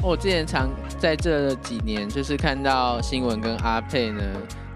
我之前常在这几年，就是看到新闻跟阿佩呢，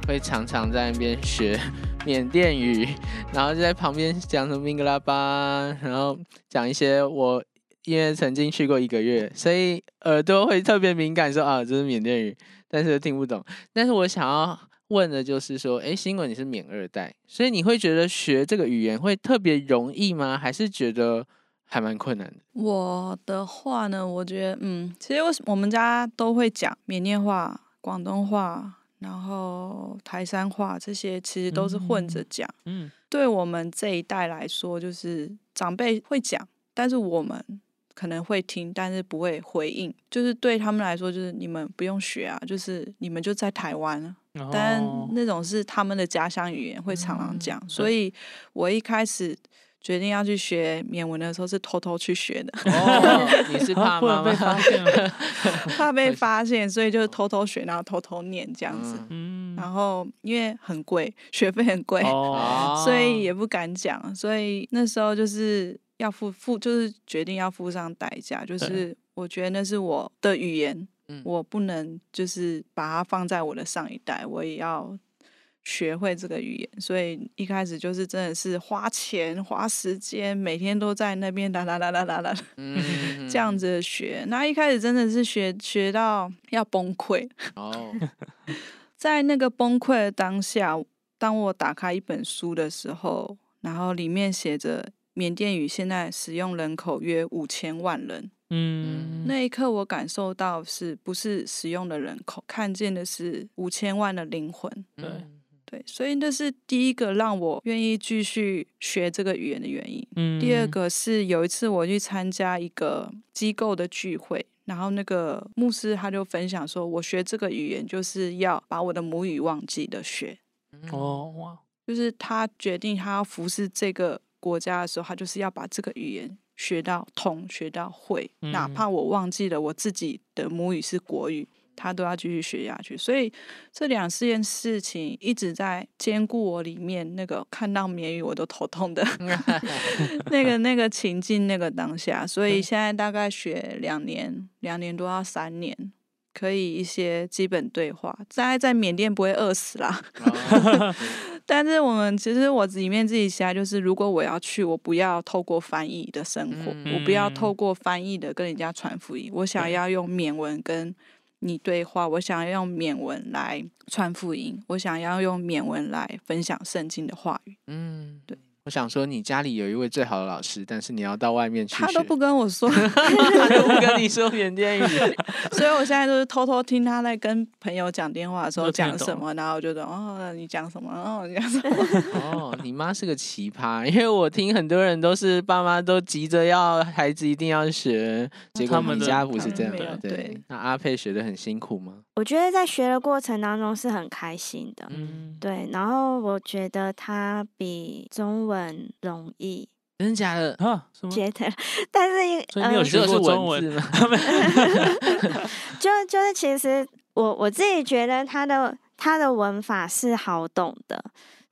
会常常在那边学 缅甸语，然后就在旁边讲什么明格拉巴，然后讲一些我因为曾经去过一个月，所以耳朵会特别敏感，说啊这是缅甸语，但是听不懂。但是我想要问的就是说，哎，新闻你是缅二代，所以你会觉得学这个语言会特别容易吗？还是觉得？还蛮困难的。我的话呢，我觉得，嗯，其实我我们家都会讲缅甸话、广东话，然后台山话这些，其实都是混着讲。嗯，对我们这一代来说，就是长辈会讲，但是我们可能会听，但是不会回应。就是对他们来说，就是你们不用学啊，就是你们就在台湾，但那种是他们的家乡语言，会常常讲。所以我一开始。决定要去学缅文的时候，是偷偷去学的。哦，你是怕吗？被发现 怕被发现，所以就偷偷学，然后偷偷念这样子。嗯。然后因为很贵，学费很贵，所以也不敢讲。所以那时候就是要付付，就是决定要付上代价。就是我觉得那是我的语言，我不能就是把它放在我的上一代，我也要。学会这个语言，所以一开始就是真的是花钱花时间，每天都在那边哒哒哒哒哒哒，这样子学。那一开始真的是学学到要崩溃。哦，在那个崩溃的当下，当我打开一本书的时候，然后里面写着缅甸语现在使用人口约五千万人，嗯，那一刻我感受到是不是使用的人口，看见的是五千万的灵魂，对。对，所以这是第一个让我愿意继续学这个语言的原因。嗯，第二个是有一次我去参加一个机构的聚会，然后那个牧师他就分享说，我学这个语言就是要把我的母语忘记的学。哦哇，就是他决定他要服侍这个国家的时候，他就是要把这个语言学到通，学到会，哪怕我忘记了我自己的母语是国语。他都要继续学下去，所以这两件事情一直在兼顾我里面那个看到缅语我都头痛的 那个那个情境那个当下，所以现在大概学两年，两年多到三年，可以一些基本对话。在在缅甸不会饿死啦，但是我们其实我里面自己写就是，如果我要去，我不要透过翻译的生活，我不要透过翻译的跟人家传福音，我想要用缅文跟。你对话，我想要用缅文来传福音，我想要用缅文来分享圣经的话语。嗯，我想说，你家里有一位最好的老师，但是你要到外面去，他都不跟我说 他都不跟你说缅甸语，所以我现在都是偷偷听他在跟朋友讲电话的时候讲什么，然后我就说哦，你讲什么？哦，你讲什么？哦，你妈是个奇葩，因为我听很多人都是爸妈都急着要孩子一定要学，结果你家不是这样的。对，那阿佩学的很辛苦吗？我觉得在学的过程当中是很开心的，嗯，对。然后我觉得它比中文容易，真的假的？啊，觉得，但是因所以你有学过中文吗？就就是其实我我自己觉得它的它的文法是好懂的，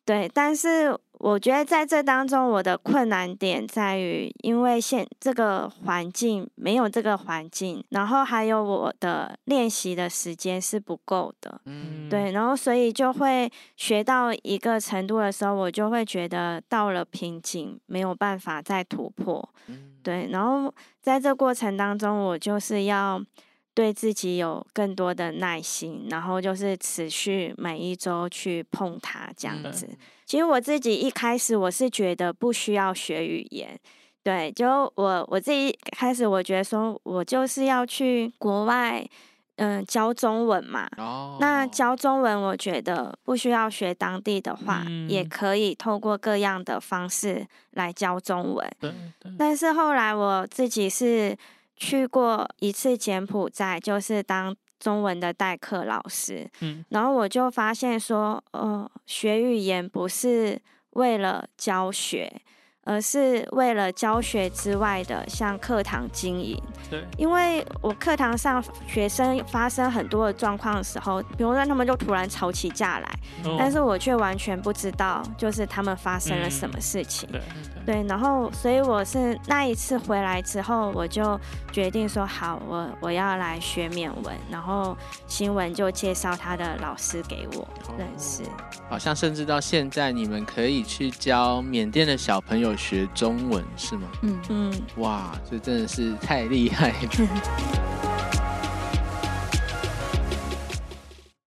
对，但是。我觉得在这当中，我的困难点在于，因为现这个环境没有这个环境，然后还有我的练习的时间是不够的，嗯，对，然后所以就会学到一个程度的时候，我就会觉得到了瓶颈，没有办法再突破，对，然后在这过程当中，我就是要对自己有更多的耐心，然后就是持续每一周去碰它这样子。其实我自己一开始我是觉得不需要学语言，对，就我我自己开始我觉得说我就是要去国外，嗯，教中文嘛。哦。那教中文，我觉得不需要学当地的话，也可以透过各样的方式来教中文。但是后来我自己是去过一次柬埔寨，就是当。中文的代课老师，嗯，然后我就发现说，呃，学语言不是为了教学，而是为了教学之外的，像课堂经营。对，因为我课堂上学生发生很多的状况的时候，比如说他们就突然吵起架来，但是我却完全不知道，就是他们发生了什么事情。对，对，然后所以我是那一次回来之后，我就决定说好，我我要来学缅文，然后新闻就介绍他的老师给我认识。好像甚至到现在，你们可以去教缅甸的小朋友学中文，是吗？嗯嗯，哇，这真的是太厉害了。